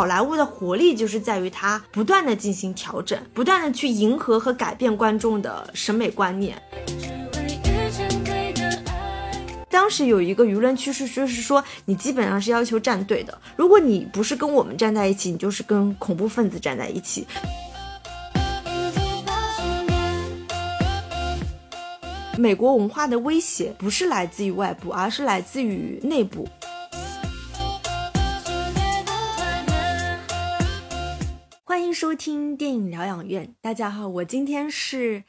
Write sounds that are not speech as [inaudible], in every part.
好莱坞的活力就是在于它不断的进行调整，不断的去迎合和改变观众的审美观念。当时有一个舆论趋势，就是说你基本上是要求站队的，如果你不是跟我们站在一起，你就是跟恐怖分子站在一起。美国文化的威胁不是来自于外部，而是来自于内部。收听电影疗养院，大家好，我今天是。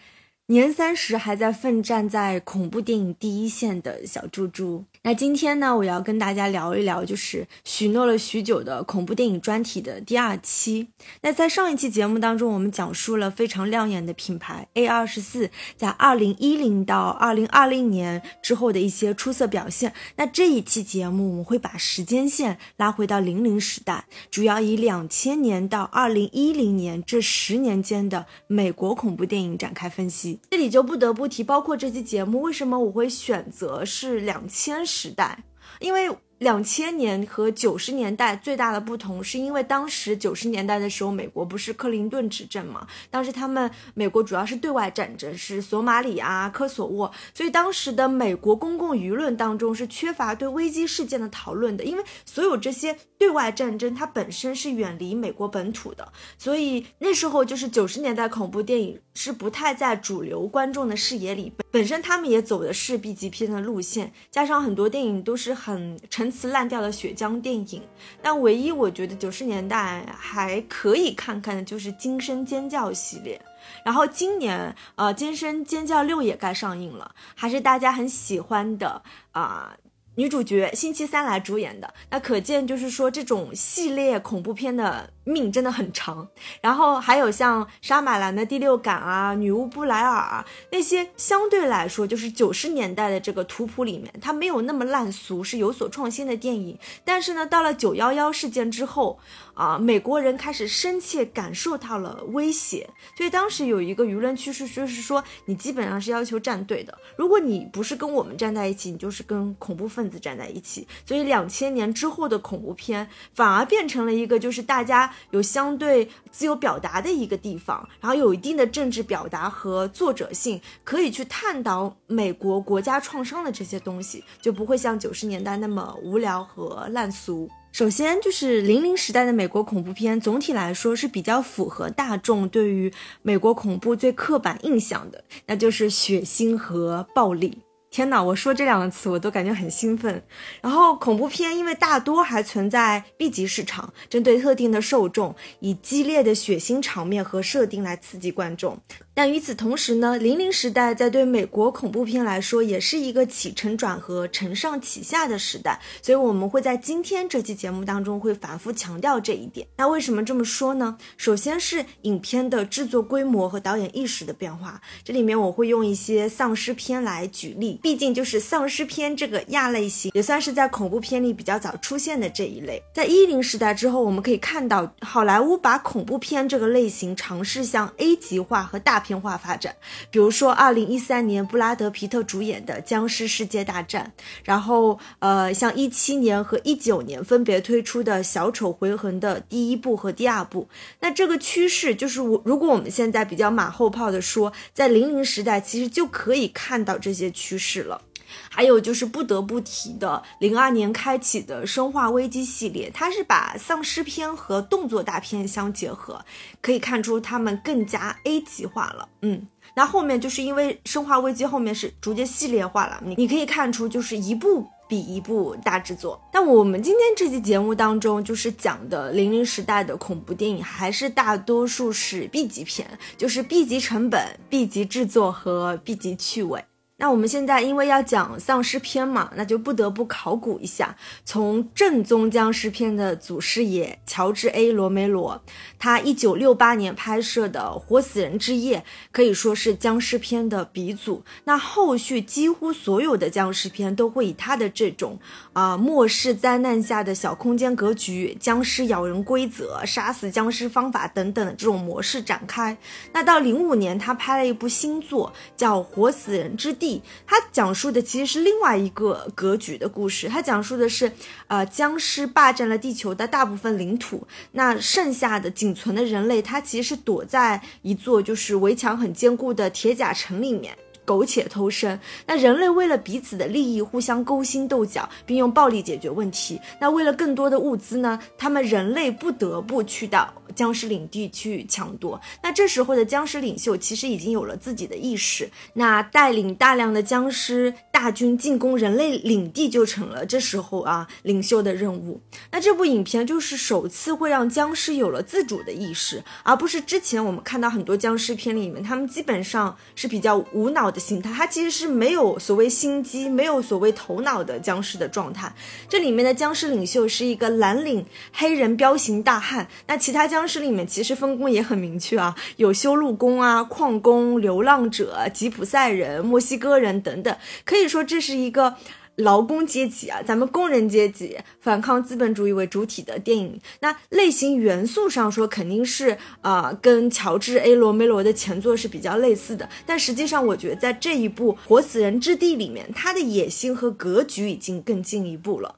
年三十还在奋战在恐怖电影第一线的小猪猪。那今天呢，我要跟大家聊一聊，就是许诺了许久的恐怖电影专题的第二期。那在上一期节目当中，我们讲述了非常亮眼的品牌 A 二十四在二零一零到二零二零年之后的一些出色表现。那这一期节目，我们会把时间线拉回到零零时代，主要以两千年到二零一零年这十年间的美国恐怖电影展开分析。这里就不得不提，包括这期节目，为什么我会选择是两千时代？因为。两千年和九十年代最大的不同，是因为当时九十年代的时候，美国不是克林顿执政嘛？当时他们美国主要是对外战争，是索马里啊、科索沃，所以当时的美国公共舆论当中是缺乏对危机事件的讨论的，因为所有这些对外战争它本身是远离美国本土的，所以那时候就是九十年代恐怖电影是不太在主流观众的视野里，本身他们也走的是 B 级片的路线，加上很多电影都是很沉。次烂掉的血浆电影，但唯一我觉得九十年代还可以看看的就是《惊声尖叫》系列。然后今年，呃，《惊声尖叫六》也该上映了，还是大家很喜欢的啊。女主角星期三来主演的，那可见就是说这种系列恐怖片的命真的很长。然后还有像沙马兰的第六感啊，女巫布莱尔啊那些相对来说就是九十年代的这个图谱里面，它没有那么烂俗，是有所创新的电影。但是呢，到了九幺幺事件之后。啊，美国人开始深切感受到了威胁，所以当时有一个舆论趋势，就是说你基本上是要求站队的，如果你不是跟我们站在一起，你就是跟恐怖分子站在一起。所以两千年之后的恐怖片反而变成了一个就是大家有相对自由表达的一个地方，然后有一定的政治表达和作者性，可以去探讨美国国家创伤的这些东西，就不会像九十年代那么无聊和烂俗。首先就是零零时代的美国恐怖片，总体来说是比较符合大众对于美国恐怖最刻板印象的，那就是血腥和暴力。天哪，我说这两个词我都感觉很兴奋。然后恐怖片因为大多还存在 B 级市场，针对特定的受众，以激烈的血腥场面和设定来刺激观众。但与此同时呢，零零时代在对美国恐怖片来说，也是一个起承转合、承上启下的时代。所以，我们会在今天这期节目当中会反复强调这一点。那为什么这么说呢？首先是影片的制作规模和导演意识的变化。这里面我会用一些丧尸片来举例，毕竟就是丧尸片这个亚类型，也算是在恐怖片里比较早出现的这一类。在一零时代之后，我们可以看到好莱坞把恐怖片这个类型尝试向 A 级化和大。片化发展，比如说二零一三年布拉德皮特主演的《僵尸世界大战》，然后呃，像一七年和一九年分别推出的小丑回魂的第一部和第二部。那这个趋势就是我，如果我们现在比较马后炮的说，在零零时代其实就可以看到这些趋势了。还有就是不得不提的，零二年开启的《生化危机》系列，它是把丧尸片和动作大片相结合，可以看出他们更加 A 级化了。嗯，那后面就是因为《生化危机》后面是逐渐系列化了，你你可以看出就是一部比一部大制作。但我们今天这期节目当中，就是讲的零零时代的恐怖电影，还是大多数是 B 级片，就是 B 级成本、B 级制作和 B 级趣味。那我们现在因为要讲丧尸片嘛，那就不得不考古一下。从正宗僵尸片的祖师爷乔治 ·A· 罗梅罗，他一九六八年拍摄的《活死人之夜》可以说是僵尸片的鼻祖。那后续几乎所有的僵尸片都会以他的这种啊末世灾难下的小空间格局、僵尸咬人规则、杀死僵尸方法等等的这种模式展开。那到零五年，他拍了一部新作，叫《活死人之地》。》，它讲述的其实是另外一个格局的故事。它讲述的是，呃，僵尸霸占了地球的大部分领土，那剩下的仅存的人类，他其实是躲在一座就是围墙很坚固的铁甲城里面。苟且偷生，那人类为了彼此的利益互相勾心斗角，并用暴力解决问题。那为了更多的物资呢？他们人类不得不去到僵尸领地去抢夺。那这时候的僵尸领袖其实已经有了自己的意识，那带领大量的僵尸大军进攻人类领地就成了这时候啊领袖的任务。那这部影片就是首次会让僵尸有了自主的意识，而不是之前我们看到很多僵尸片里面，他们基本上是比较无脑。的心态，他其实是没有所谓心机，没有所谓头脑的僵尸的状态。这里面的僵尸领袖是一个蓝领黑人彪形大汉。那其他僵尸里面其实分工也很明确啊，有修路工啊、矿工、流浪者、吉普赛人、墨西哥人等等。可以说这是一个。劳工阶级啊，咱们工人阶级反抗资本主义为主体的电影，那类型元素上说肯定是啊，跟乔治 A 罗梅罗的前作是比较类似的。但实际上，我觉得在这一部《活死人之地》里面，他的野心和格局已经更进一步了，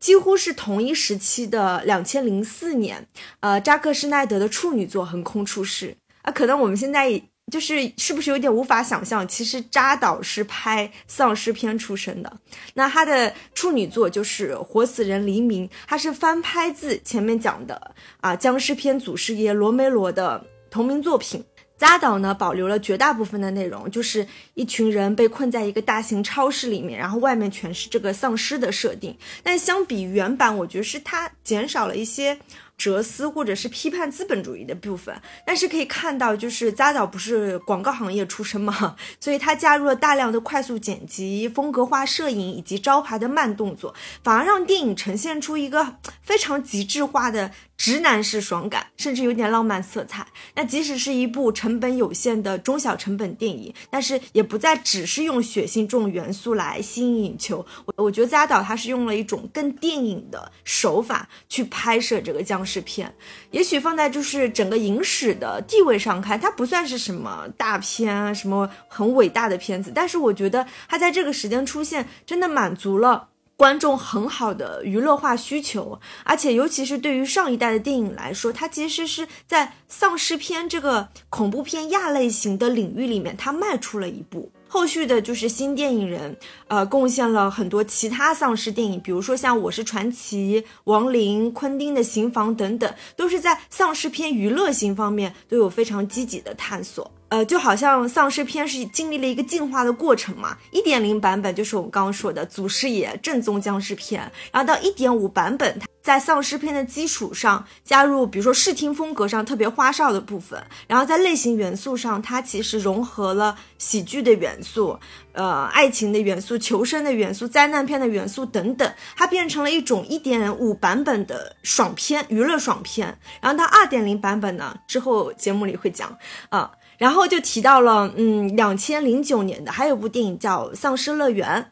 几乎是同一时期的两千零四年，呃，扎克施奈德的处女作横空出世啊，可能我们现在。就是是不是有点无法想象？其实扎导是拍丧尸片出身的，那他的处女作就是《活死人黎明》，他是翻拍自前面讲的啊僵尸片祖师爷罗梅罗的同名作品。扎导呢保留了绝大部分的内容，就是一群人被困在一个大型超市里面，然后外面全是这个丧尸的设定。但相比原版，我觉得是它减少了一些。哲思或者是批判资本主义的部分，但是可以看到，就是扎导不是广告行业出身嘛，[laughs] 所以他加入了大量的快速剪辑、风格化摄影以及招牌的慢动作，反而让电影呈现出一个非常极致化的。直男式爽感，甚至有点浪漫色彩。那即使是一部成本有限的中小成本电影，但是也不再只是用血腥这种元素来吸引眼球。我我觉得扎导他是用了一种更电影的手法去拍摄这个僵尸片。也许放在就是整个影史的地位上看，它不算是什么大片啊，什么很伟大的片子。但是我觉得它在这个时间出现，真的满足了。观众很好的娱乐化需求，而且尤其是对于上一代的电影来说，它其实是在丧尸片这个恐怖片亚类型的领域里面，它迈出了一步。后续的就是新电影人，呃，贡献了很多其他丧尸电影，比如说像《我是传奇》、《亡灵》、昆汀的《刑房》等等，都是在丧尸片娱乐性方面都有非常积极的探索。呃，就好像丧尸片是经历了一个进化的过程嘛，一点零版本就是我们刚刚说的祖师爷正宗僵尸片，然后到一点五版本，在丧尸片的基础上加入，比如说视听风格上特别花哨的部分，然后在类型元素上，它其实融合了喜剧的元素，呃，爱情的元素、求生的元素、灾难片的元素等等，它变成了一种一点五版本的爽片，娱乐爽片。然后到二点零版本呢，之后节目里会讲啊。然后就提到了，嗯，两千零九年的还有部电影叫《丧尸乐园》。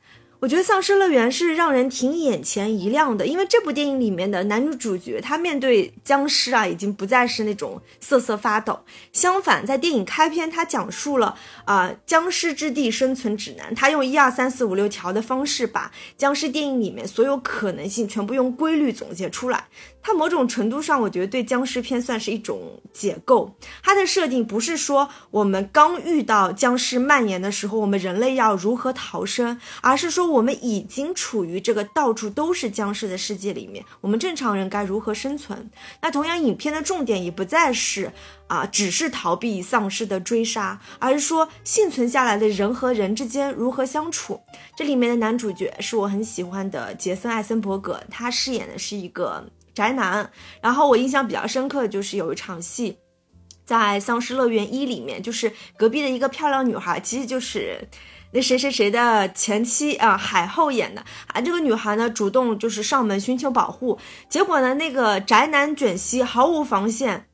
我觉得《丧尸乐园》是让人挺眼前一亮的，因为这部电影里面的男女主角他面对僵尸啊，已经不再是那种瑟瑟发抖。相反，在电影开篇，他讲述了啊僵尸之地生存指南，他用一二三四五六条的方式，把僵尸电影里面所有可能性全部用规律总结出来。它某种程度上，我觉得对僵尸片算是一种解构。它的设定不是说我们刚遇到僵尸蔓延的时候，我们人类要如何逃生，而是说我们已经处于这个到处都是僵尸的世界里面，我们正常人该如何生存？那同样，影片的重点也不再是啊，只是逃避丧尸的追杀，而是说幸存下来的人和人之间如何相处。这里面的男主角是我很喜欢的杰森·艾森伯格，他饰演的是一个。宅男，然后我印象比较深刻的就是有一场戏，在《丧尸乐园一》里面，就是隔壁的一个漂亮女孩，其实就是那谁谁谁的前妻啊，海后演的啊。这个女孩呢，主动就是上门寻求保护，结果呢，那个宅男卷西毫无防线。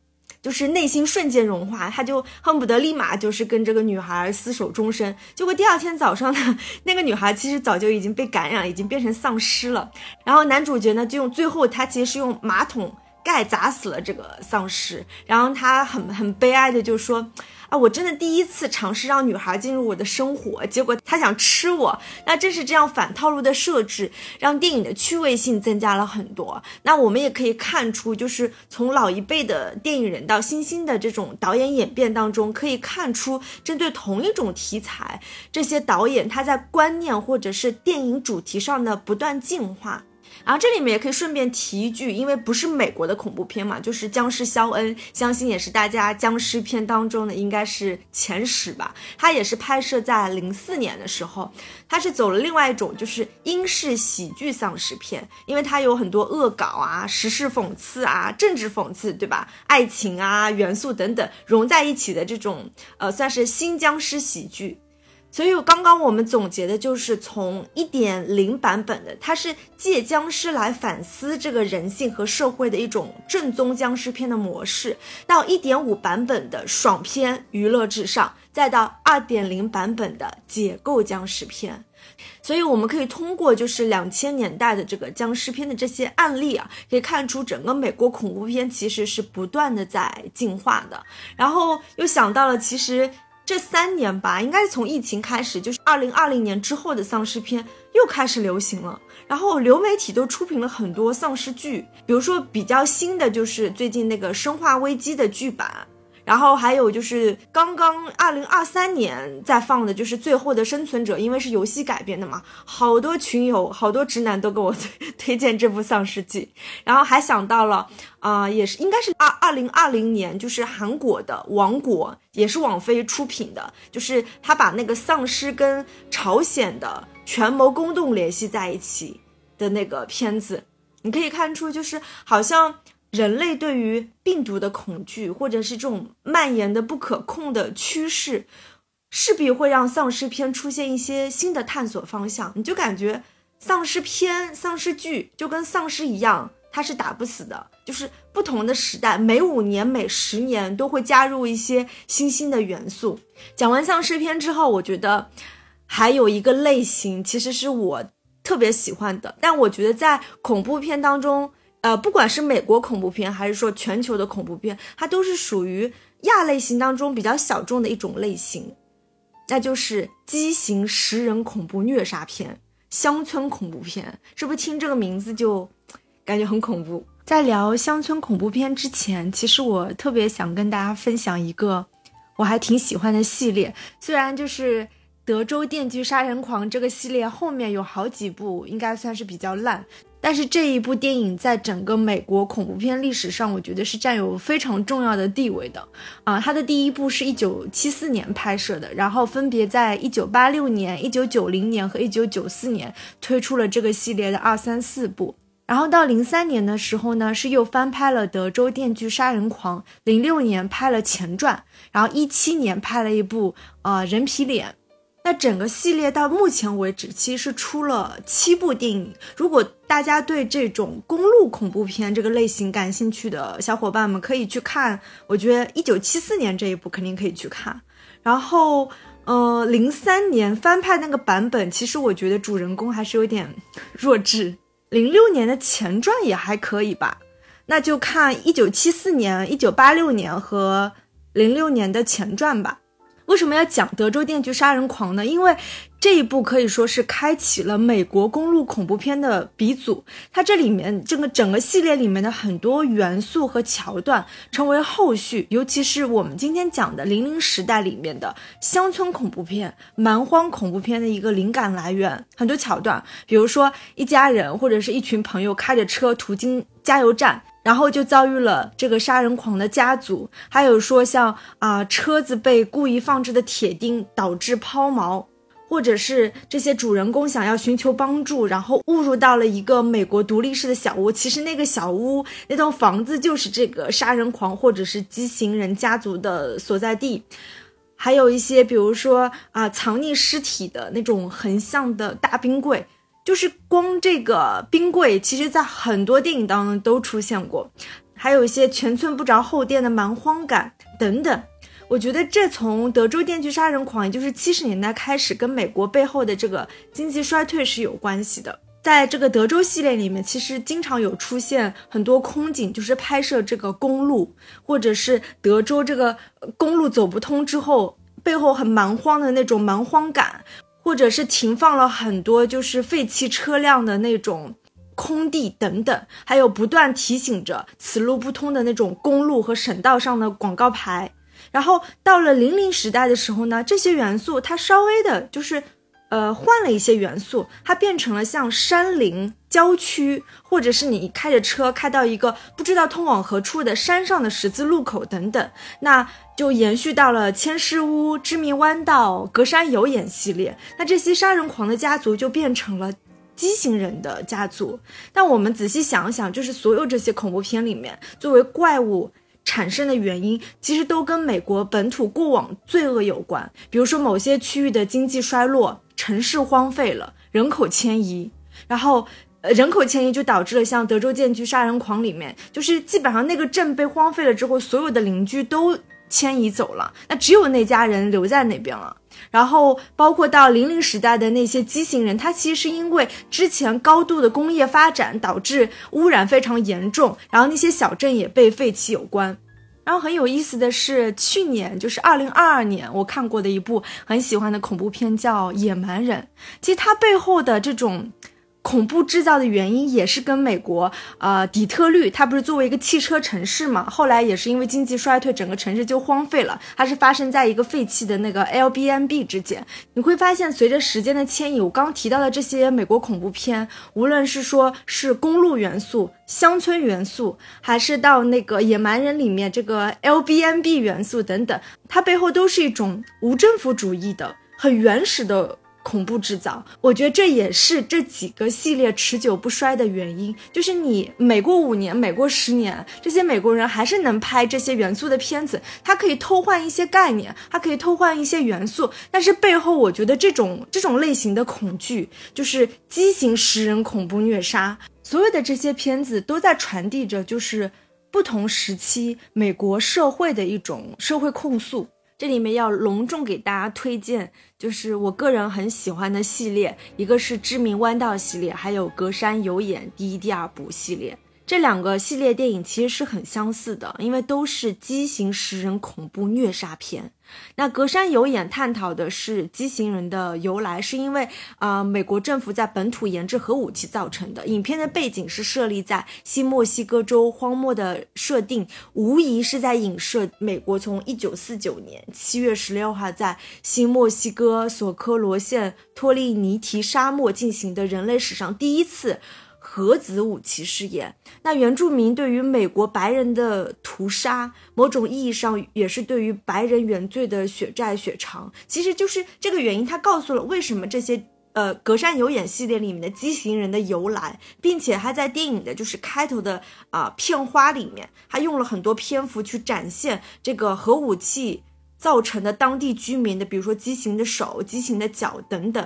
就是内心瞬间融化，他就恨不得立马就是跟这个女孩厮守终身。结果第二天早上呢，那个女孩其实早就已经被感染，已经变成丧尸了。然后男主角呢，就用最后他其实是用马桶盖砸死了这个丧尸，然后他很很悲哀的就说。啊，我真的第一次尝试让女孩进入我的生活，结果她想吃我。那正是这样反套路的设置，让电影的趣味性增加了很多。那我们也可以看出，就是从老一辈的电影人到新兴的这种导演演变当中，可以看出针对同一种题材，这些导演他在观念或者是电影主题上的不断进化。然后这里面也可以顺便提一句，因为不是美国的恐怖片嘛，就是僵尸肖恩，相信也是大家僵尸片当中的应该是前十吧。它也是拍摄在零四年的时候，他是走了另外一种就是英式喜剧丧尸片，因为它有很多恶搞啊、时事讽刺啊、政治讽刺，对吧？爱情啊元素等等融在一起的这种，呃，算是新僵尸喜剧。所以刚刚我们总结的就是从一点零版本的，它是借僵尸来反思这个人性和社会的一种正宗僵尸片的模式，到一点五版本的爽片娱乐至上，再到二点零版本的解构僵尸片。所以我们可以通过就是两千年代的这个僵尸片的这些案例啊，可以看出整个美国恐怖片其实是不断的在进化的。然后又想到了其实。这三年吧，应该是从疫情开始，就是二零二零年之后的丧尸片又开始流行了。然后流媒体都出品了很多丧尸剧，比如说比较新的就是最近那个《生化危机》的剧版。然后还有就是刚刚二零二三年在放的，就是《最后的生存者》，因为是游戏改编的嘛，好多群友、好多直男都给我推推荐这部丧尸剧。然后还想到了啊，也是应该是二二零二零年，就是韩国的《王国》，也是网飞出品的，就是他把那个丧尸跟朝鲜的权谋宫斗联系在一起的那个片子，你可以看出，就是好像。人类对于病毒的恐惧，或者是这种蔓延的不可控的趋势，势必会让丧尸片出现一些新的探索方向。你就感觉丧尸片、丧尸剧就跟丧尸一样，它是打不死的。就是不同的时代，每五年、每十年都会加入一些新兴的元素。讲完丧尸片之后，我觉得还有一个类型，其实是我特别喜欢的，但我觉得在恐怖片当中。呃，不管是美国恐怖片，还是说全球的恐怖片，它都是属于亚类型当中比较小众的一种类型，那就是畸形食人恐怖虐杀片、乡村恐怖片。是不是听这个名字就感觉很恐怖？在聊乡村恐怖片之前，其实我特别想跟大家分享一个我还挺喜欢的系列，虽然就是《德州电锯杀人狂》这个系列后面有好几部，应该算是比较烂。但是这一部电影在整个美国恐怖片历史上，我觉得是占有非常重要的地位的啊。它的第一部是一九七四年拍摄的，然后分别在一九八六年、一九九零年和一九九四年推出了这个系列的二三四部。然后到零三年的时候呢，是又翻拍了《德州电锯杀人狂》，零六年拍了前传，然后一七年拍了一部啊人皮脸。那整个系列到目前为止，其实是出了七部电影。如果大家对这种公路恐怖片这个类型感兴趣的小伙伴们，可以去看。我觉得一九七四年这一部肯定可以去看。然后，呃，零三年翻拍那个版本，其实我觉得主人公还是有点 [laughs] 弱智。零六年的前传也还可以吧。那就看一九七四年、一九八六年和零六年的前传吧。为什么要讲《德州电锯杀人狂》呢？因为这一部可以说是开启了美国公路恐怖片的鼻祖。它这里面这个整个系列里面的很多元素和桥段，成为后续，尤其是我们今天讲的零零时代里面的乡村恐怖片、蛮荒恐怖片的一个灵感来源。很多桥段，比如说一家人或者是一群朋友开着车途经加油站。然后就遭遇了这个杀人狂的家族，还有说像啊车子被故意放置的铁钉导致抛锚，或者是这些主人公想要寻求帮助，然后误入到了一个美国独立式的小屋，其实那个小屋那栋房子就是这个杀人狂或者是畸形人家族的所在地，还有一些比如说啊藏匿尸体的那种横向的大冰柜。就是光这个冰柜，其实在很多电影当中都出现过，还有一些全村不着后店的蛮荒感等等。我觉得这从德州电锯杀人狂，也就是七十年代开始，跟美国背后的这个经济衰退是有关系的。在这个德州系列里面，其实经常有出现很多空景，就是拍摄这个公路，或者是德州这个公路走不通之后，背后很蛮荒的那种蛮荒感，或者是停放了很多就是废弃车辆的那种空地等等，还有不断提醒着此路不通的那种公路和省道上的广告牌。然后到了零零时代的时候呢，这些元素它稍微的就是。呃，换了一些元素，它变成了像山林、郊区，或者是你开着车开到一个不知道通往何处的山上的十字路口等等，那就延续到了千尸屋、知名弯道、隔山有眼系列。那这些杀人狂的家族就变成了畸形人的家族。但我们仔细想想，就是所有这些恐怖片里面，作为怪物产生的原因，其实都跟美国本土过往罪恶有关，比如说某些区域的经济衰落。城市荒废了，人口迁移，然后，呃，人口迁移就导致了像德州建居杀人狂里面，就是基本上那个镇被荒废了之后，所有的邻居都迁移走了，那只有那家人留在那边了。然后，包括到零零时代的那些畸形人，他其实是因为之前高度的工业发展导致污染非常严重，然后那些小镇也被废弃有关。然后很有意思的是，去年就是二零二二年，我看过的一部很喜欢的恐怖片叫《野蛮人》。其实它背后的这种。恐怖制造的原因也是跟美国，呃，底特律，它不是作为一个汽车城市嘛？后来也是因为经济衰退，整个城市就荒废了。它是发生在一个废弃的那个 l b n b 之间。你会发现，随着时间的迁移，我刚提到的这些美国恐怖片，无论是说是公路元素、乡村元素，还是到那个野蛮人里面这个 l b n b 元素等等，它背后都是一种无政府主义的、很原始的。恐怖制造，我觉得这也是这几个系列持久不衰的原因。就是你每过五年、每过十年，这些美国人还是能拍这些元素的片子。它可以偷换一些概念，它可以偷换一些元素，但是背后，我觉得这种这种类型的恐惧，就是畸形食人恐怖虐杀。所有的这些片子都在传递着，就是不同时期美国社会的一种社会控诉。这里面要隆重给大家推荐，就是我个人很喜欢的系列，一个是知名弯道系列，还有隔山有眼第一、第二部系列。这两个系列电影其实是很相似的，因为都是畸形食人恐怖虐杀片。那隔山有眼探讨的是畸形人的由来，是因为啊美国政府在本土研制核武器造成的。影片的背景是设立在新墨西哥州荒漠的设定，无疑是在影射美国从一九四九年七月十六号在新墨西哥索科罗县托利尼提沙漠进行的人类史上第一次。核子武器试验，那原住民对于美国白人的屠杀，某种意义上也是对于白人原罪的血债血偿。其实就是这个原因，他告诉了为什么这些呃隔山有眼系列里面的畸形人的由来，并且还在电影的就是开头的啊片花里面，还用了很多篇幅去展现这个核武器造成的当地居民的，比如说畸形的手、畸形的脚等等。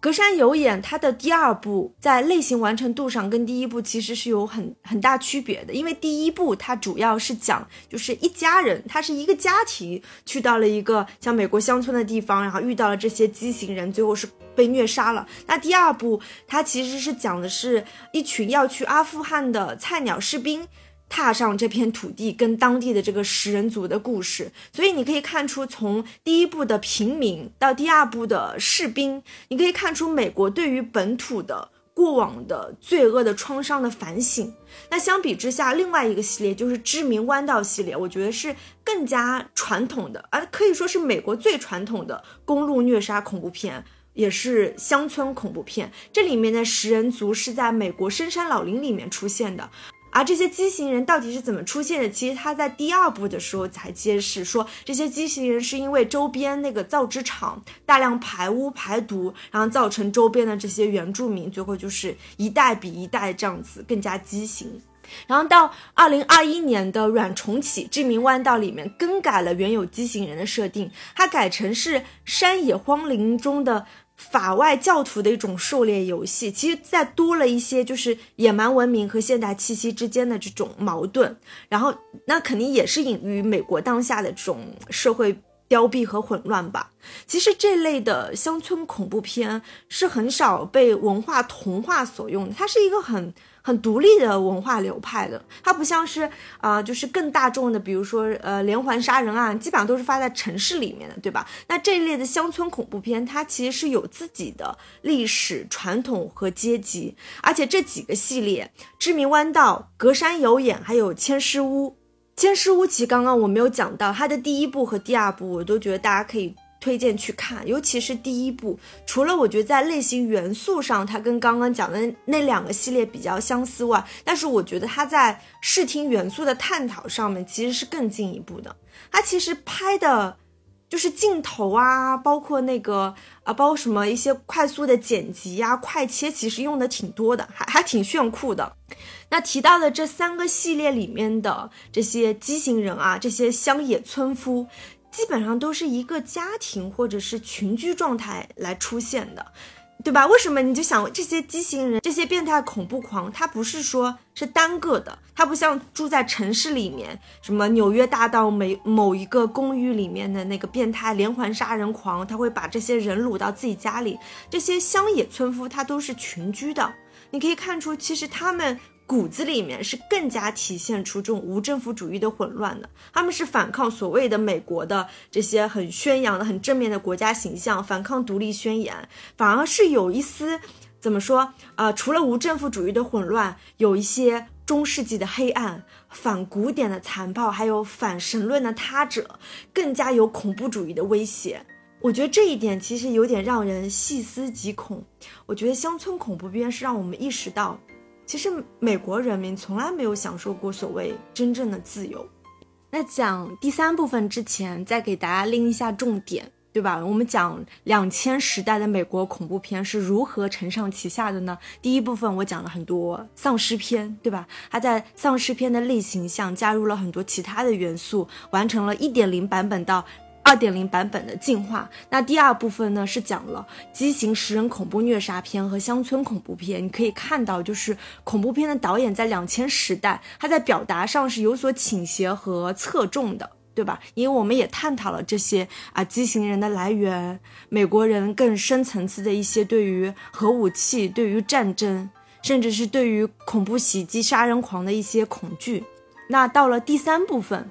隔山有眼，它的第二部在类型完成度上跟第一部其实是有很很大区别的，因为第一部它主要是讲就是一家人，它是一个家庭去到了一个像美国乡村的地方，然后遇到了这些畸形人，最后是被虐杀了。那第二部它其实是讲的是一群要去阿富汗的菜鸟士兵。踏上这片土地，跟当地的这个食人族的故事，所以你可以看出，从第一部的平民到第二部的士兵，你可以看出美国对于本土的过往的罪恶的创伤的反省。那相比之下，另外一个系列就是知名弯道系列，我觉得是更加传统的，而可以说是美国最传统的公路虐杀恐怖片，也是乡村恐怖片。这里面的食人族是在美国深山老林里面出现的。而这些畸形人到底是怎么出现的？其实他在第二部的时候才揭示，说这些畸形人是因为周边那个造纸厂大量排污排毒，然后造成周边的这些原住民最后就是一代比一代这样子更加畸形。然后到二零二一年的软重启知名弯道里面更改了原有畸形人的设定，它改成是山野荒林中的。法外教徒的一种狩猎游戏，其实再多了一些就是野蛮文明和现代气息之间的这种矛盾，然后那肯定也是隐于美国当下的这种社会凋敝和混乱吧。其实这类的乡村恐怖片是很少被文化同化所用，它是一个很。很独立的文化流派的，它不像是啊，就是更大众的，比如说呃连环杀人案，基本上都是发在城市里面的，对吧？那这一类的乡村恐怖片，它其实是有自己的历史传统和阶级，而且这几个系列，《知名弯道》、《隔山有眼》还有《千尸屋》，《千尸屋》其实刚刚我没有讲到，它的第一部和第二部，我都觉得大家可以。推荐去看，尤其是第一部。除了我觉得在类型元素上，它跟刚刚讲的那两个系列比较相似外，但是我觉得它在视听元素的探讨上面其实是更进一步的。它其实拍的，就是镜头啊，包括那个啊，包括什么一些快速的剪辑呀、快切，其实用的挺多的，还还挺炫酷的。那提到的这三个系列里面的这些畸形人啊，这些乡野村夫。基本上都是一个家庭或者是群居状态来出现的，对吧？为什么你就想这些畸形人、这些变态恐怖狂，他不是说是单个的，他不像住在城市里面，什么纽约大道每某一个公寓里面的那个变态连环杀人狂，他会把这些人掳到自己家里。这些乡野村夫他都是群居的，你可以看出，其实他们。[laughs] 骨子里面是更加体现出这种无政府主义的混乱的，他们是反抗所谓的美国的这些很宣扬的很正面的国家形象，反抗独立宣言，反而是有一丝怎么说啊？除了无政府主义的混乱，有一些中世纪的黑暗、反古典的残暴，还有反神论的他者，更加有恐怖主义的威胁。我觉得这一点其实有点让人细思极恐。我觉得乡村恐怖片是让我们意识到。其实美国人民从来没有享受过所谓真正的自由。那讲第三部分之前，再给大家拎一下重点，对吧？我们讲两千时代的美国恐怖片是如何承上启下的呢？第一部分我讲了很多丧尸片，对吧？它在丧尸片的类型上加入了很多其他的元素，完成了一点零版本到。二点零版本的进化。那第二部分呢，是讲了畸形食人恐怖虐杀片和乡村恐怖片。你可以看到，就是恐怖片的导演在两千时代，他在表达上是有所倾斜和侧重的，对吧？因为我们也探讨了这些啊畸形人的来源，美国人更深层次的一些对于核武器、对于战争，甚至是对于恐怖袭击、杀人狂的一些恐惧。那到了第三部分。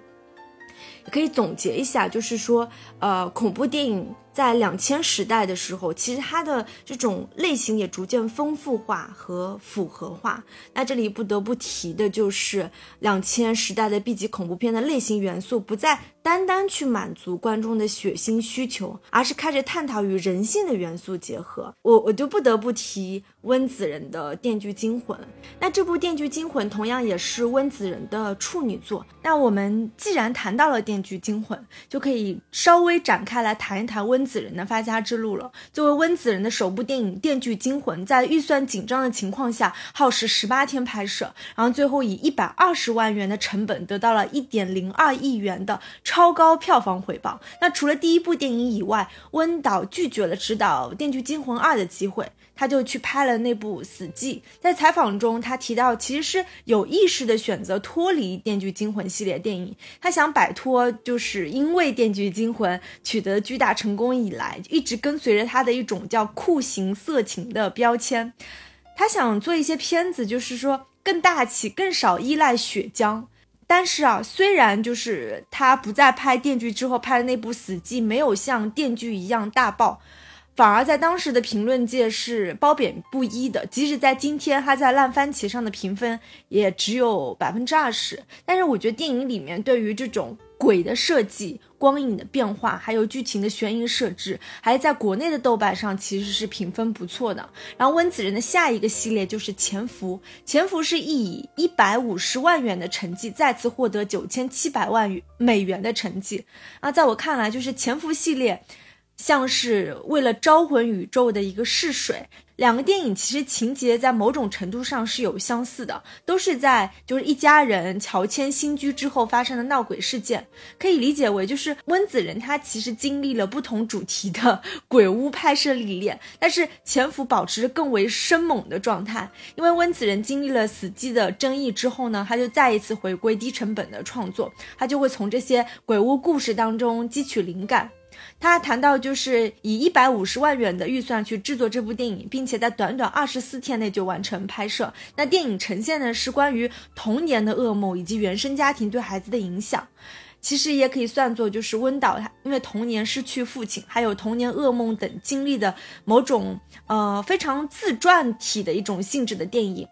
可以总结一下，就是说，呃，恐怖电影。在两千时代的时候，其实它的这种类型也逐渐丰富化和符合化。那这里不得不提的就是两千时代的 B 级恐怖片的类型元素不再单单去满足观众的血腥需求，而是开始探讨与人性的元素结合。我我就不得不提温子仁的《电锯惊魂》。那这部《电锯惊魂》同样也是温子仁的处女作。那我们既然谈到了《电锯惊魂》，就可以稍微展开来谈一谈温。子仁的发家之路了。作为温子仁的首部电影《电锯惊魂》，在预算紧张的情况下，耗时十八天拍摄，然后最后以一百二十万元的成本得到了一点零二亿元的超高票房回报。那除了第一部电影以外，温导拒绝了执导《电锯惊魂二》的机会。他就去拍了那部《死寂》。在采访中，他提到其实是有意识的选择脱离《电锯惊魂》系列电影，他想摆脱就是因为《电锯惊魂》取得巨大成功以来一直跟随着他的一种叫酷刑色情的标签。他想做一些片子，就是说更大气、更少依赖血浆。但是啊，虽然就是他不再拍《电锯》之后拍的那部《死寂》没有像《电锯》一样大爆。反而在当时的评论界是褒贬不一的，即使在今天，他在烂番茄上的评分也只有百分之二十。但是我觉得电影里面对于这种鬼的设计、光影的变化，还有剧情的悬疑设置，还在国内的豆瓣上其实是评分不错的。然后温子仁的下一个系列就是《潜伏》，《潜伏》是以一百五十万元的成绩再次获得九千七百万美元的成绩。啊，在我看来，就是《潜伏》系列。像是为了招魂宇宙的一个试水。两个电影其实情节在某种程度上是有相似的，都是在就是一家人乔迁新居之后发生的闹鬼事件，可以理解为就是温子仁他其实经历了不同主题的 [laughs] 鬼屋拍摄历练，但是潜伏保持着更为生猛的状态，因为温子仁经历了死寂的争议之后呢，他就再一次回归低成本的创作，他就会从这些鬼屋故事当中汲取灵感。他谈到，就是以一百五十万元的预算去制作这部电影，并且在短短二十四天内就完成拍摄。那电影呈现的是关于童年的噩梦以及原生家庭对孩子的影响。其实也可以算作就是温导他因为童年失去父亲，还有童年噩梦等经历的某种呃非常自传体的一种性质的电影。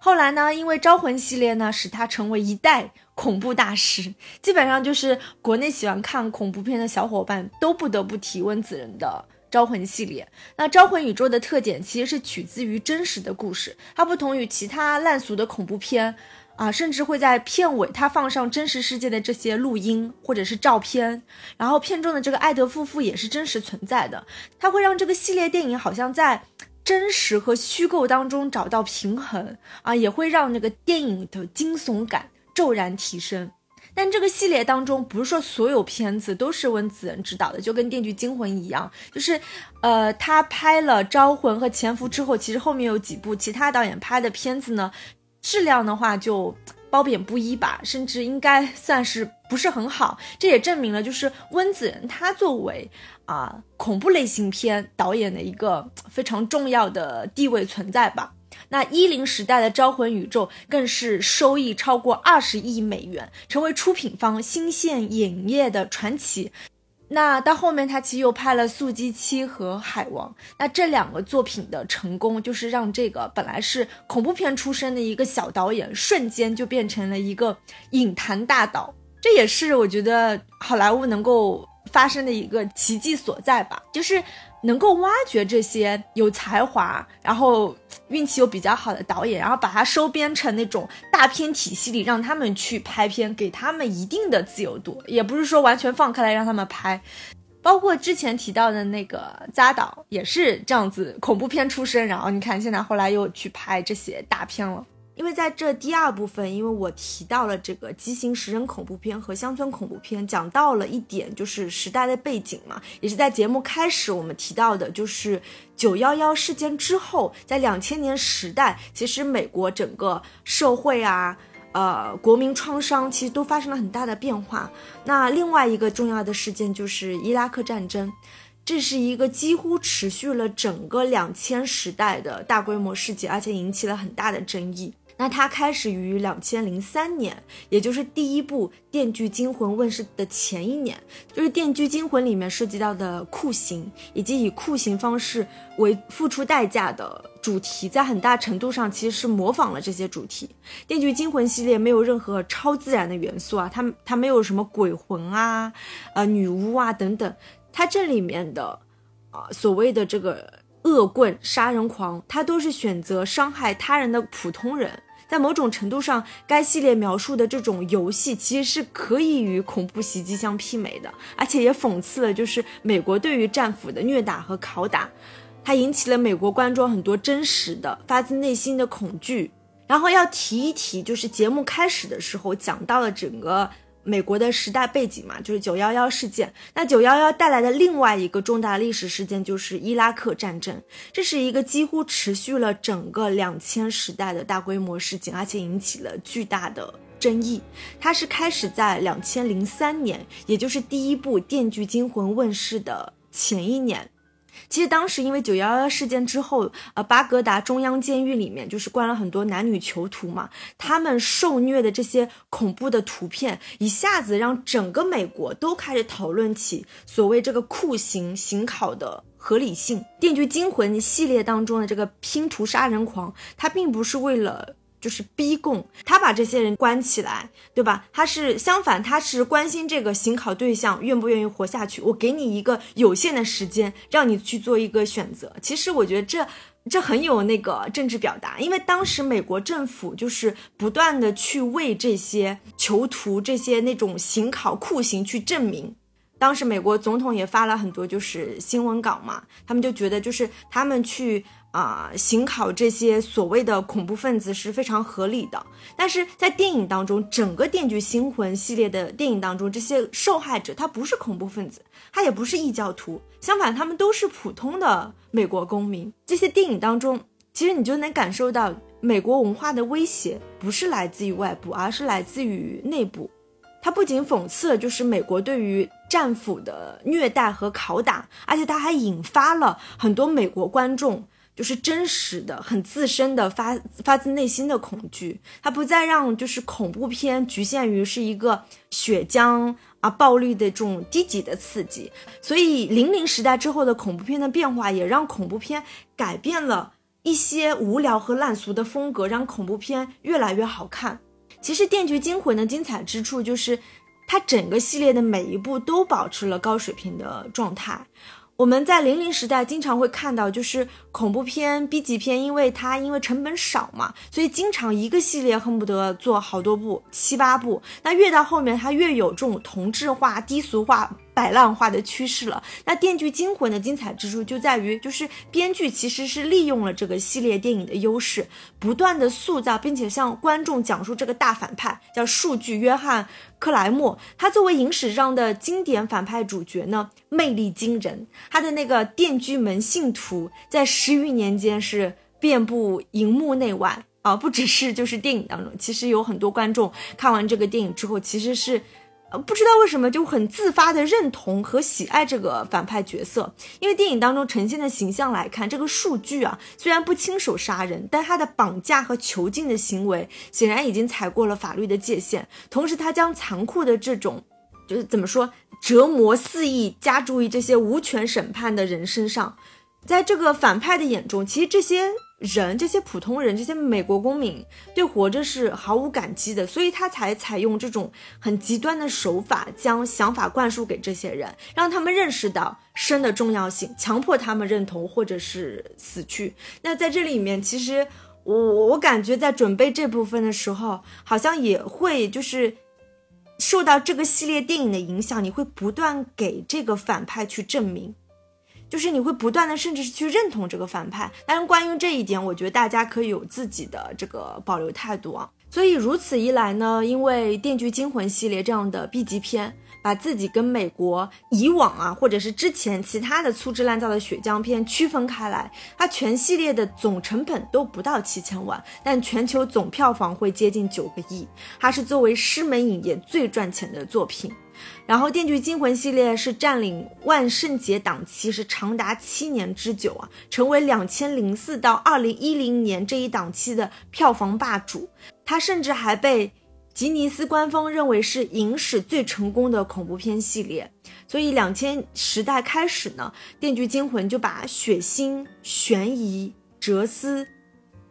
后来呢，因为《招魂》系列呢，使他成为一代恐怖大师。基本上就是国内喜欢看恐怖片的小伙伴都不得不提温子仁的《招魂》系列。那《招魂》宇宙的特点其实是取自于真实的故事，它不同于其他烂俗的恐怖片啊，甚至会在片尾它放上真实世界的这些录音或者是照片。然后片中的这个艾德夫妇也是真实存在的，它会让这个系列电影好像在。真实和虚构当中找到平衡啊，也会让那个电影的惊悚感骤然提升。但这个系列当中，不是说所有片子都是温子仁执导的，就跟《电锯惊魂》一样，就是，呃，他拍了《招魂》和《潜伏》之后，其实后面有几部其他导演拍的片子呢，质量的话就。褒贬不一吧，甚至应该算是不是很好。这也证明了，就是温子仁他作为啊恐怖类型片导演的一个非常重要的地位存在吧。那一零时代的《招魂宇宙》更是收益超过二十亿美元，成为出品方新线影业的传奇。那到后面，他其实又拍了《速激七》和《海王》，那这两个作品的成功，就是让这个本来是恐怖片出身的一个小导演，瞬间就变成了一个影坛大导。这也是我觉得好莱坞能够发生的一个奇迹所在吧，就是。能够挖掘这些有才华，然后运气又比较好的导演，然后把它收编成那种大片体系里，让他们去拍片，给他们一定的自由度，也不是说完全放开来让他们拍。包括之前提到的那个扎导也是这样子，恐怖片出身，然后你看现在后来又去拍这些大片了。因为在这第二部分，因为我提到了这个畸形食人恐怖片和乡村恐怖片，讲到了一点就是时代的背景嘛，也是在节目开始我们提到的，就是九幺幺事件之后，在两千年时代，其实美国整个社会啊，呃，国民创伤其实都发生了很大的变化。那另外一个重要的事件就是伊拉克战争，这是一个几乎持续了整个两千时代的大规模事件，而且引起了很大的争议。那它开始于两千零三年，也就是第一部《电锯惊魂》问世的前一年，就是《电锯惊魂》里面涉及到的酷刑，以及以酷刑方式为付出代价的主题，在很大程度上其实是模仿了这些主题。《电锯惊魂》系列没有任何超自然的元素啊，它它没有什么鬼魂啊、呃女巫啊等等，它这里面的啊所谓的这个恶棍杀人狂，他都是选择伤害他人的普通人。在某种程度上，该系列描述的这种游戏其实是可以与恐怖袭击相媲美的，而且也讽刺了就是美国对于战俘的虐打和拷打，它引起了美国观众很多真实的、发自内心的恐惧。然后要提一提，就是节目开始的时候讲到了整个。美国的时代背景嘛，就是九幺幺事件。那九幺幺带来的另外一个重大历史事件就是伊拉克战争，这是一个几乎持续了整个两千时代的大规模事件，而且引起了巨大的争议。它是开始在两千零三年，也就是第一部《电锯惊魂》问世的前一年。其实当时因为九幺幺事件之后，呃，巴格达中央监狱里面就是关了很多男女囚徒嘛，他们受虐的这些恐怖的图片，一下子让整个美国都开始讨论起所谓这个酷刑刑考的合理性。《电锯惊魂》系列当中的这个拼图杀人狂，他并不是为了。就是逼供，他把这些人关起来，对吧？他是相反，他是关心这个刑考对象愿不愿意活下去。我给你一个有限的时间，让你去做一个选择。其实我觉得这这很有那个政治表达，因为当时美国政府就是不断的去为这些囚徒、这些那种刑考酷刑去证明。当时美国总统也发了很多就是新闻稿嘛，他们就觉得就是他们去啊刑考这些所谓的恐怖分子是非常合理的。但是在电影当中，整个《电锯惊魂》系列的电影当中，这些受害者他不是恐怖分子，他也不是异教徒，相反，他们都是普通的美国公民。这些电影当中，其实你就能感受到美国文化的威胁不是来自于外部，而是来自于内部。它不仅讽刺了就是美国对于战俘的虐待和拷打，而且它还引发了很多美国观众就是真实的、很自身的发发自内心的恐惧。它不再让就是恐怖片局限于是一个血浆啊、暴力的这种低级的刺激。所以零零时代之后的恐怖片的变化，也让恐怖片改变了一些无聊和烂俗的风格，让恐怖片越来越好看。其实《电锯惊魂》的精彩之处就是，它整个系列的每一部都保持了高水平的状态。我们在零零时代经常会看到，就是恐怖片、B 级片，因为它因为成本少嘛，所以经常一个系列恨不得做好多部、七八部。那越到后面，它越有这种同质化、低俗化。摆烂化的趋势了。那《电锯惊魂》的精彩之处就在于，就是编剧其实是利用了这个系列电影的优势，不断的塑造，并且向观众讲述这个大反派叫数据约翰克莱默。他作为影史上的经典反派主角呢，魅力惊人。他的那个电锯门信徒在十余年间是遍布荧幕内外啊，不只是就是电影当中，其实有很多观众看完这个电影之后，其实是。不知道为什么就很自发的认同和喜爱这个反派角色，因为电影当中呈现的形象来看，这个数据啊虽然不亲手杀人，但他的绑架和囚禁的行为显然已经踩过了法律的界限。同时，他将残酷的这种，就是怎么说，折磨肆意加诸于这些无权审判的人身上。在这个反派的眼中，其实这些。人这些普通人，这些美国公民对活着是毫无感激的，所以他才采用这种很极端的手法，将想法灌输给这些人，让他们认识到生的重要性，强迫他们认同或者是死去。那在这里面，其实我我感觉在准备这部分的时候，好像也会就是受到这个系列电影的影响，你会不断给这个反派去证明。就是你会不断的，甚至是去认同这个反派，但是关于这一点，我觉得大家可以有自己的这个保留态度啊。所以如此一来呢，因为《电锯惊魂》系列这样的 B 级片，把自己跟美国以往啊，或者是之前其他的粗制滥造的血浆片区分开来，它全系列的总成本都不到七千万，但全球总票房会接近九个亿，它是作为狮门影业最赚钱的作品。然后，《电锯惊魂》系列是占领万圣节档期是长达七年之久啊，成为两千零四到二零一零年这一档期的票房霸主。它甚至还被吉尼斯官方认为是影史最成功的恐怖片系列。所以，两千时代开始呢，《电锯惊魂》就把血腥、悬疑、哲思。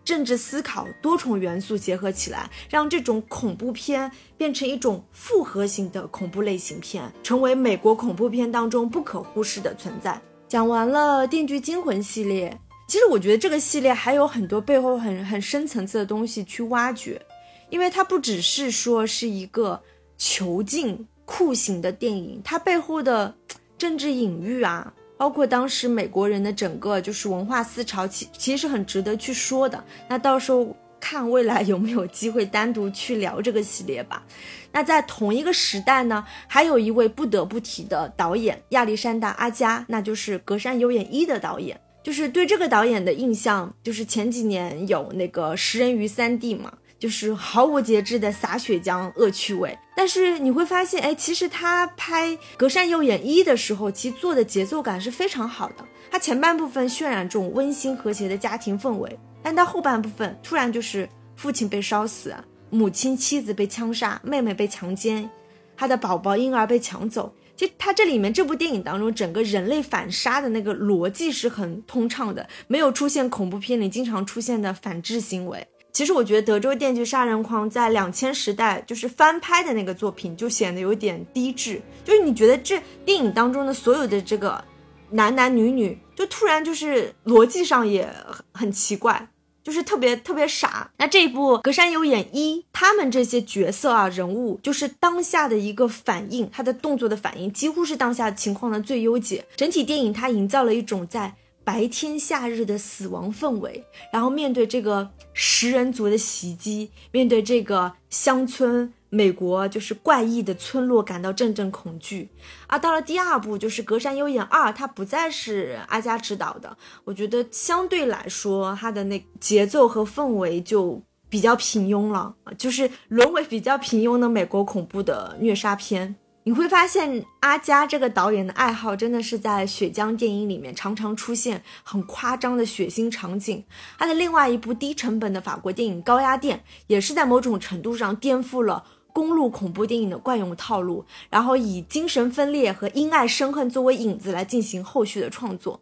政治思考多重元素结合起来，让这种恐怖片变成一种复合型的恐怖类型片，成为美国恐怖片当中不可忽视的存在。讲完了《电锯惊魂》系列，其实我觉得这个系列还有很多背后很很深层次的东西去挖掘，因为它不只是说是一个囚禁酷刑的电影，它背后的政治隐喻啊。包括当时美国人的整个就是文化思潮，其其实很值得去说的。那到时候看未来有没有机会单独去聊这个系列吧。那在同一个时代呢，还有一位不得不提的导演亚历山大阿加，那就是《隔山有眼一》的导演。就是对这个导演的印象，就是前几年有那个食人鱼三 D 嘛。就是毫无节制的撒血浆、恶趣味，但是你会发现，哎，其实他拍《隔山有眼一》的时候，其实做的节奏感是非常好的。他前半部分渲染这种温馨和谐的家庭氛围，但到后半部分突然就是父亲被烧死，母亲、妻子被枪杀，妹妹被强奸，他的宝宝婴儿被抢走。其实他这里面这部电影当中，整个人类反杀的那个逻辑是很通畅的，没有出现恐怖片里经常出现的反制行为。其实我觉得《德州电锯杀人狂》在两千时代就是翻拍的那个作品，就显得有点低质。就是你觉得这电影当中的所有的这个男男女女，就突然就是逻辑上也很很奇怪，就是特别特别傻。那这一部《隔山有眼一》，他们这些角色啊人物，就是当下的一个反应，他的动作的反应，几乎是当下情况的最优解。整体电影它营造了一种在白天夏日的死亡氛围，然后面对这个食人族的袭击，面对这个乡村。美国就是怪异的村落，感到阵阵恐惧。而到了第二部，就是《隔山有眼二》，它不再是阿加执导的，我觉得相对来说，它的那节奏和氛围就比较平庸了，就是沦为比较平庸的美国恐怖的虐杀片。你会发现，阿加这个导演的爱好真的是在血浆电影里面常常出现很夸张的血腥场景。他的另外一部低成本的法国电影《高压电》，也是在某种程度上颠覆了。公路恐怖电影的惯用套路，然后以精神分裂和因爱生恨作为引子来进行后续的创作。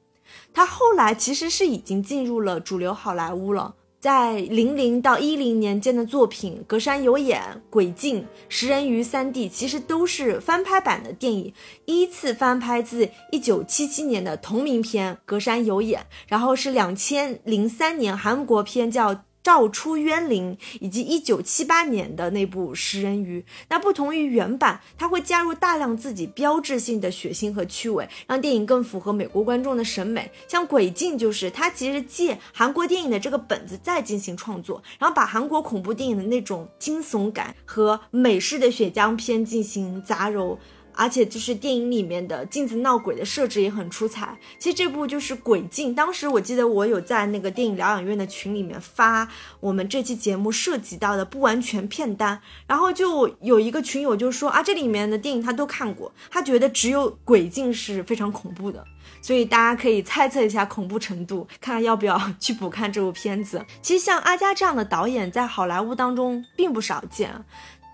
他后来其实是已经进入了主流好莱坞了，在零零到一零年间的作品《隔山有眼》《鬼镜》《食人鱼》三 D 其实都是翻拍版的电影，依次翻拍自一九七七年的同名片《隔山有眼》，然后是两千零三年韩国片叫。照出冤灵，以及一九七八年的那部《食人鱼》，那不同于原版，它会加入大量自己标志性的血腥和趣味，让电影更符合美国观众的审美。像《鬼镜》就是它其实借韩国电影的这个本子再进行创作，然后把韩国恐怖电影的那种惊悚感和美式的血浆片进行杂糅。而且就是电影里面的镜子闹鬼的设置也很出彩。其实这部就是《鬼镜》，当时我记得我有在那个电影疗养院的群里面发我们这期节目涉及到的不完全片单，然后就有一个群友就说啊，这里面的电影他都看过，他觉得只有《鬼镜》是非常恐怖的。所以大家可以猜测一下恐怖程度，看看要不要 [laughs] 去补看这部片子。其实像阿加这样的导演在好莱坞当中并不少见。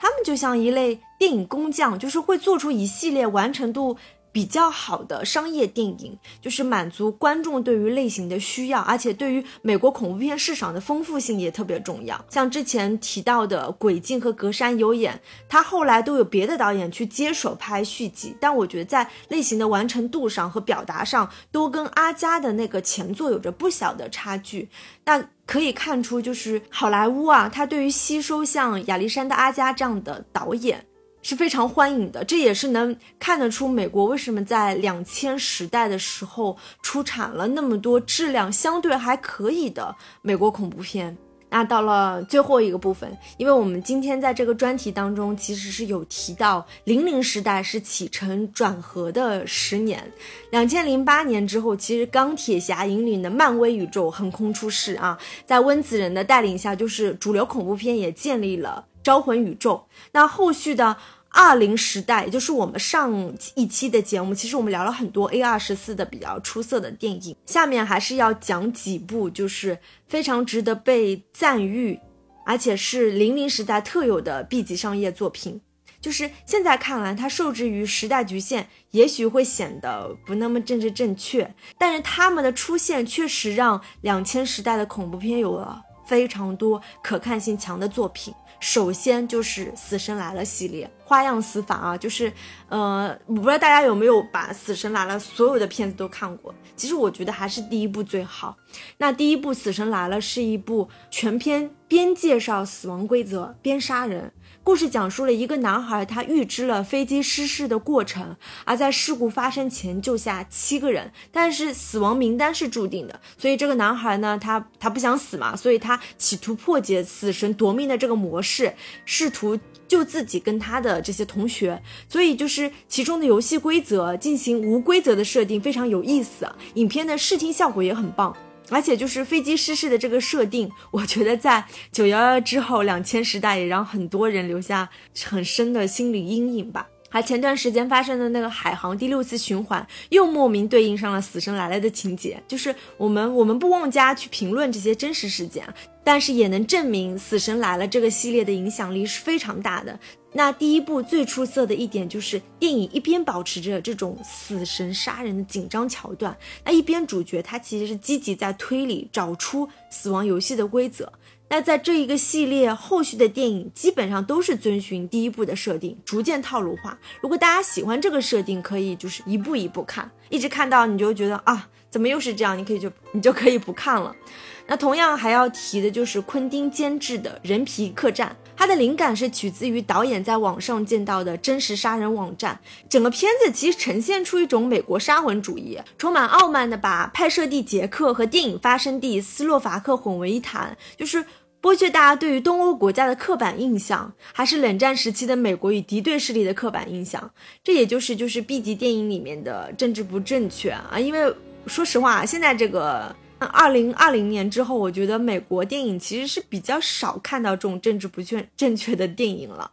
他们就像一类电影工匠，就是会做出一系列完成度比较好的商业电影，就是满足观众对于类型的需要，而且对于美国恐怖片市场的丰富性也特别重要。像之前提到的《鬼镜》和《隔山有眼》，他后来都有别的导演去接手拍续集，但我觉得在类型的完成度上和表达上，都跟阿加的那个前作有着不小的差距。那。可以看出，就是好莱坞啊，它对于吸收像亚历山大·阿加这样的导演是非常欢迎的。这也是能看得出美国为什么在两千时代的时候出产了那么多质量相对还可以的美国恐怖片。那到了最后一个部分，因为我们今天在这个专题当中其实是有提到零零时代是起承转合的十年，两千零八年之后，其实钢铁侠引领的漫威宇宙横空出世啊，在温子仁的带领下，就是主流恐怖片也建立了招魂宇宙。那后续的。二零时代，也就是我们上一期的节目，其实我们聊了很多 A 二十四的比较出色的电影。下面还是要讲几部，就是非常值得被赞誉，而且是零零时代特有的 B 级商业作品。就是现在看来，它受制于时代局限，也许会显得不那么政治正确，但是他们的出现确实让两千时代的恐怖片有了非常多可看性强的作品。首先就是《死神来了》系列，花样死法啊，就是，呃，我不知道大家有没有把《死神来了》所有的片子都看过。其实我觉得还是第一部最好。那第一部《死神来了》是一部全篇边介绍死亡规则边杀人。故事讲述了一个男孩，他预知了飞机失事的过程，而在事故发生前救下七个人，但是死亡名单是注定的，所以这个男孩呢，他他不想死嘛，所以他企图破解死神夺命的这个模式，试图救自己跟他的这些同学，所以就是其中的游戏规则进行无规则的设定，非常有意思，影片的视听效果也很棒。而且就是飞机失事的这个设定，[laughs] 我觉得在九幺幺之后，两千时代也让很多人留下很深的心理阴影吧。还前段时间发生的那个海航第六次循环，又莫名对应上了《死神来了》的情节。就是我们我们不妄加去评论这些真实事件，但是也能证明《死神来了》这个系列的影响力是非常大的。那第一部最出色的一点就是电影一边保持着这种死神杀人的紧张桥段，那一边主角他其实是积极在推理找出死亡游戏的规则。那在这一个系列后续的电影基本上都是遵循第一部的设定，逐渐套路化。如果大家喜欢这个设定，可以就是一步一步看，一直看到你就觉得啊。怎么又是这样？你可以就你就可以不看了。[laughs] 那同样还要提的就是昆汀监制的《人皮客栈》，它的灵感是取自于导演在网上见到的真实杀人网站。整个片子其实呈现出一种美国沙文主义，充满傲慢的把拍摄地捷克和电影发生地斯洛伐克混为一谈，就是剥削大家对于东欧国家的刻板印象，还是冷战时期的美国与敌对势力的刻板印象。这也就是就是 B 级电影里面的政治不正确啊，因为说实话，现在这个。二零二零年之后，我觉得美国电影其实是比较少看到这种政治不确正确的电影了。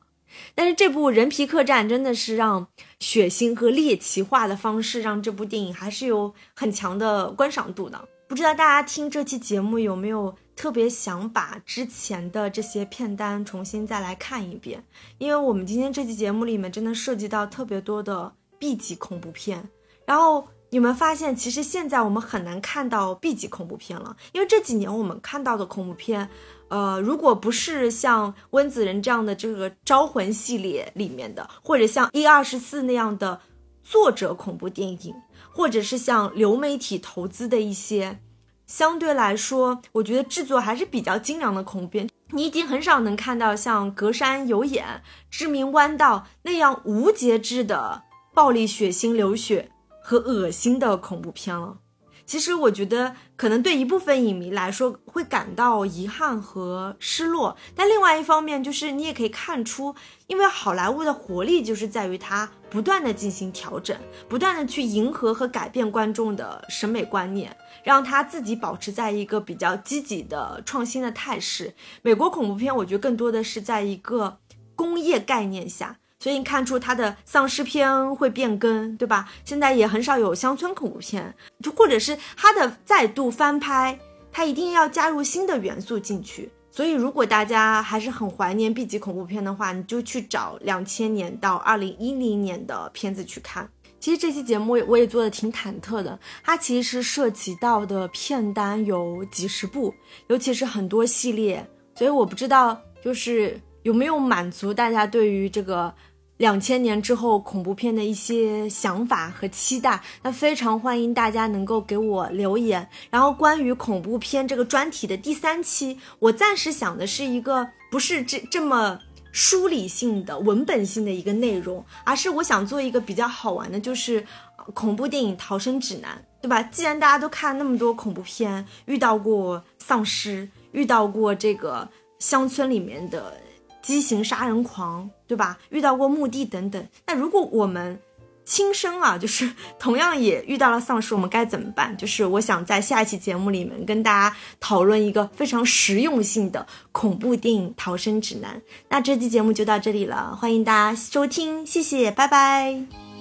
但是这部《人皮客栈》真的是让血腥和猎奇化的方式，让这部电影还是有很强的观赏度的。不知道大家听这期节目有没有特别想把之前的这些片单重新再来看一遍？因为我们今天这期节目里面真的涉及到特别多的 B 级恐怖片，然后。你们发现，其实现在我们很难看到 B 级恐怖片了，因为这几年我们看到的恐怖片，呃，如果不是像温子仁这样的这个招魂系列里面的，或者像一二十四那样的作者恐怖电影，或者是像流媒体投资的一些，相对来说，我觉得制作还是比较精良的恐怖片，你已经很少能看到像《隔山有眼》《致命弯道》那样无节制的暴力、血腥、流血。和恶心的恐怖片了，其实我觉得可能对一部分影迷来说会感到遗憾和失落，但另外一方面就是你也可以看出，因为好莱坞的活力就是在于它不断的进行调整，不断的去迎合和改变观众的审美观念，让它自己保持在一个比较积极的创新的态势。美国恐怖片我觉得更多的是在一个工业概念下。所以你看出它的丧尸片会变更，对吧？现在也很少有乡村恐怖片，就或者是它的再度翻拍，它一定要加入新的元素进去。所以如果大家还是很怀念 B 级恐怖片的话，你就去找两千年到二零一零年的片子去看。其实这期节目我也做的挺忐忑的，它其实涉及到的片单有几十部，尤其是很多系列，所以我不知道就是有没有满足大家对于这个。两千年之后恐怖片的一些想法和期待，那非常欢迎大家能够给我留言。然后关于恐怖片这个专题的第三期，我暂时想的是一个不是这这么梳理性的文本性的一个内容，而是我想做一个比较好玩的，就是恐怖电影逃生指南，对吧？既然大家都看那么多恐怖片，遇到过丧尸，遇到过这个乡村里面的。畸形杀人狂，对吧？遇到过墓地等等。那如果我们亲身啊，就是同样也遇到了丧尸，我们该怎么办？就是我想在下一期节目里面跟大家讨论一个非常实用性的恐怖电影逃生指南。那这期节目就到这里了，欢迎大家收听，谢谢，拜拜。